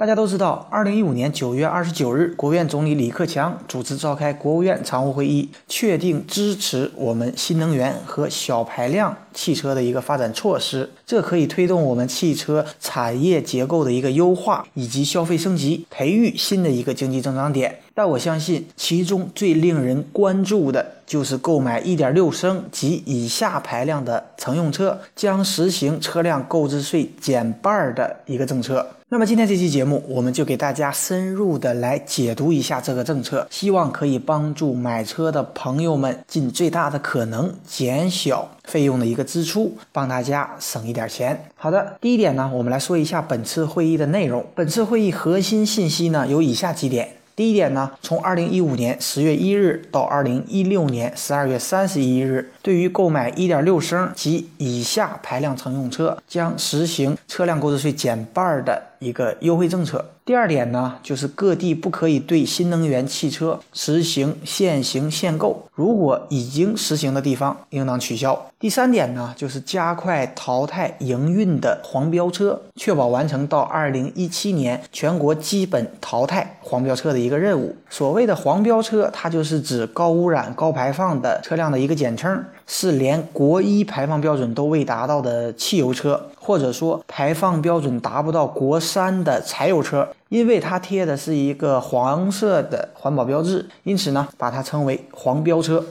大家都知道，二零一五年九月二十九日，国务院总理李克强主持召开国务院常务会议，确定支持我们新能源和小排量汽车的一个发展措施。这可以推动我们汽车产业结构的一个优化，以及消费升级，培育新的一个经济增长点。但我相信，其中最令人关注的就是购买一点六升及以下排量的乘用车将实行车辆购置税减半的一个政策。那么今天这期节目，我们就给大家深入的来解读一下这个政策，希望可以帮助买车的朋友们尽最大的可能减小费用的一个支出，帮大家省一点钱。好的，第一点呢，我们来说一下本次会议的内容。本次会议核心信息呢有以下几点。第一点呢，从二零一五年十月一日到二零一六年十二月三十一日，对于购买一点六升及以下排量乘用车，将实行车辆购置税减半的一个优惠政策。第二点呢，就是各地不可以对新能源汽车实行限行限购，如果已经实行的地方，应当取消。第三点呢，就是加快淘汰营运的黄标车，确保完成到二零一七年全国基本淘汰黄标车的一个任务。所谓的黄标车，它就是指高污染、高排放的车辆的一个简称，是连国一排放标准都未达到的汽油车，或者说排放标准达不到国三的柴油车。因为它贴的是一个黄色的环保标志，因此呢，把它称为黄标车。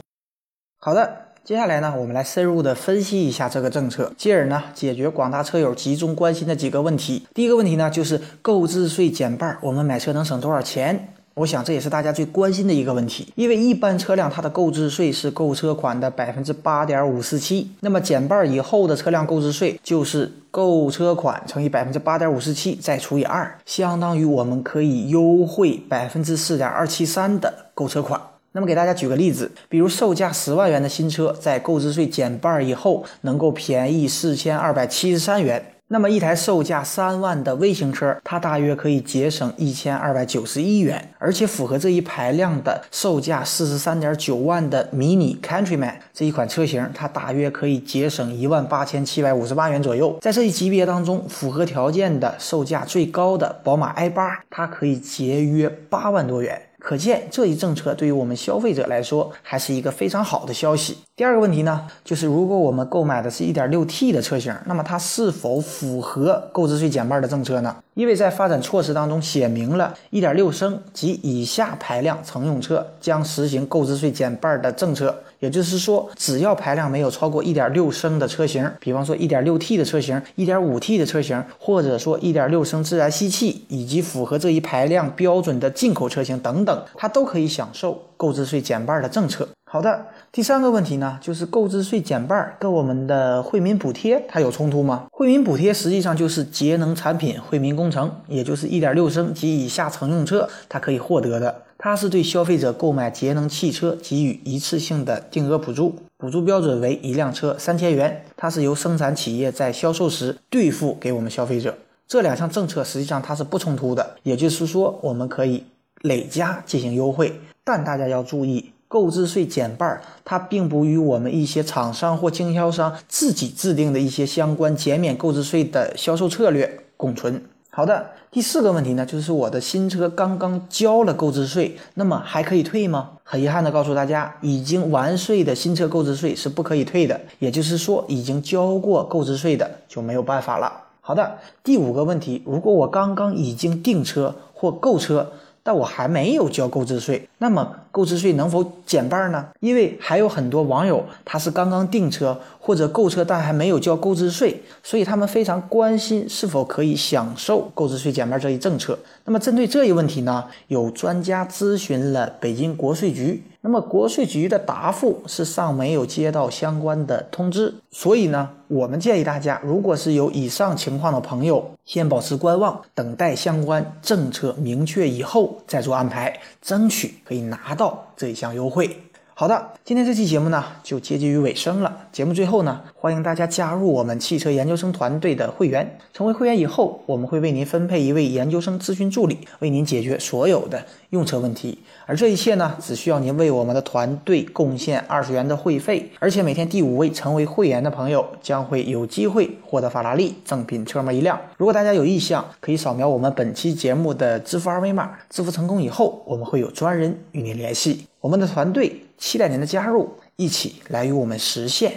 好的，接下来呢，我们来深入的分析一下这个政策，进而呢，解决广大车友集中关心的几个问题。第一个问题呢，就是购置税减半，我们买车能省多少钱？我想这也是大家最关心的一个问题，因为一般车辆它的购置税是购车款的百分之八点五四七，那么减半以后的车辆购置税就是购车款乘以百分之八点五四七再除以二，相当于我们可以优惠百分之四点二七三的购车款。那么给大家举个例子，比如售价十万元的新车，在购置税减半以后，能够便宜四千二百七十三元。那么一台售价三万的微型车，它大约可以节省一千二百九十一元，而且符合这一排量的售价四十三点九万的迷你 Countryman 这一款车型，它大约可以节省一万八千七百五十八元左右。在这一级别当中，符合条件的售价最高的宝马 i 八，它可以节约八万多元。可见这一政策对于我们消费者来说还是一个非常好的消息。第二个问题呢，就是如果我们购买的是一点六 T 的车型，那么它是否符合购置税减半的政策呢？因为在发展措施当中写明了，一点六升及以下排量乘用车将实行购置税减半的政策。也就是说，只要排量没有超过一点六升的车型，比方说一点六 T 的车型、一点五 T 的车型，或者说一点六升自然吸气，以及符合这一排量标准的进口车型等等，它都可以享受购置税减半的政策。好的，第三个问题呢，就是购置税减半跟我们的惠民补贴它有冲突吗？惠民补贴实际上就是节能产品惠民工程，也就是一点六升及以下乘用车它可以获得的。它是对消费者购买节能汽车给予一次性的定额补助，补助标准为一辆车三千元。它是由生产企业在销售时兑付给我们消费者。这两项政策实际上它是不冲突的，也就是说我们可以累加进行优惠。但大家要注意，购置税减半，它并不与我们一些厂商或经销商自己制定的一些相关减免购置税的销售策略共存。好的，第四个问题呢，就是我的新车刚刚交了购置税，那么还可以退吗？很遗憾的告诉大家，已经完税的新车购置税是不可以退的，也就是说，已经交过购置税的就没有办法了。好的，第五个问题，如果我刚刚已经订车或购车。但我还没有交购置税，那么购置税能否减半呢？因为还有很多网友他是刚刚订车或者购车，但还没有交购置税，所以他们非常关心是否可以享受购置税减半这一政策。那么针对这一问题呢，有专家咨询了北京国税局。那么国税局的答复是尚没有接到相关的通知，所以呢，我们建议大家，如果是有以上情况的朋友，先保持观望，等待相关政策明确以后再做安排，争取可以拿到这一项优惠。好的，今天这期节目呢就接近于尾声了。节目最后呢，欢迎大家加入我们汽车研究生团队的会员。成为会员以后，我们会为您分配一位研究生咨询助理，为您解决所有的用车问题。而这一切呢，只需要您为我们的团队贡献二十元的会费。而且每天第五位成为会员的朋友将会有机会获得法拉利正品车模一辆。如果大家有意向，可以扫描我们本期节目的支付二维码。支付成功以后，我们会有专人与您联系。我们的团队。期待您的加入，一起来与我们实现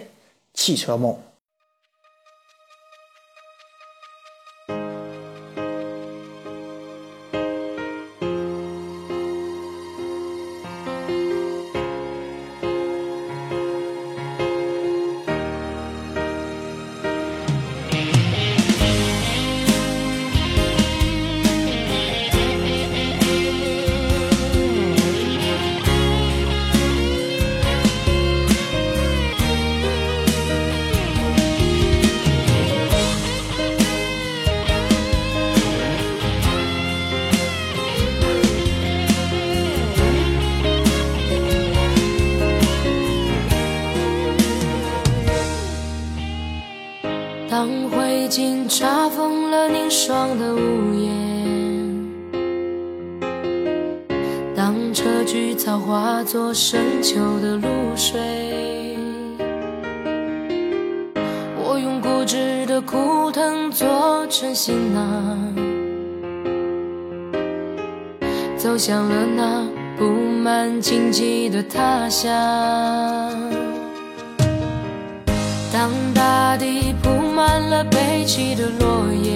汽车梦。的屋檐，当车菊草化作深秋的露水，我用固执的枯藤做成行囊，走向了那布满荆棘的他乡。当大地铺满了悲泣的落叶，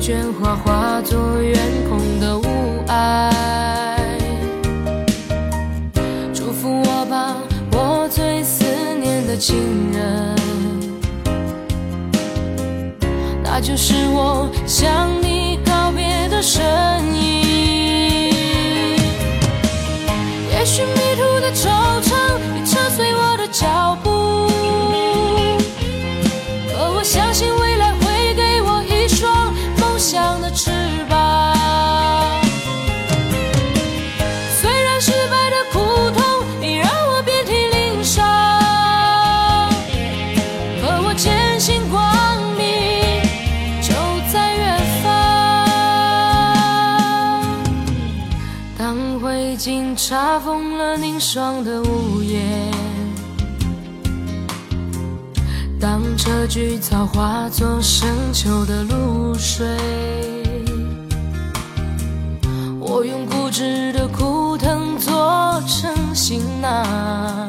当杜鹃花化作远空的雾霭，祝福我吧，我最思念的亲人，那就是我向你告别的声霜的屋檐，当这菊草化作深秋的露水，我用固执的枯藤做成行囊，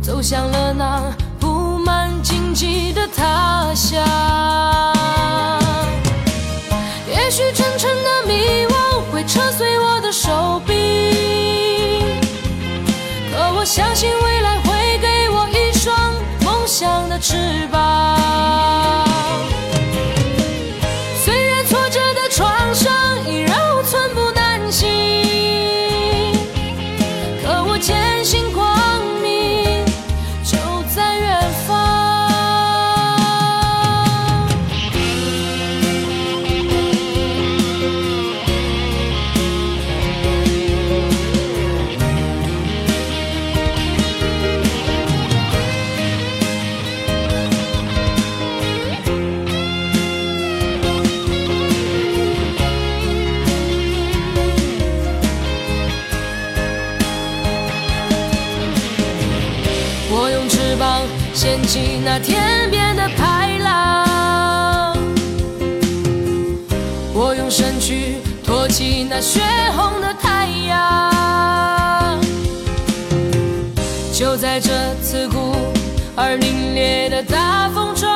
走向了那布满荆棘的他乡。起那天边的排浪，我用身躯托起那血红的太阳。就在这刺骨而凛冽的大风中，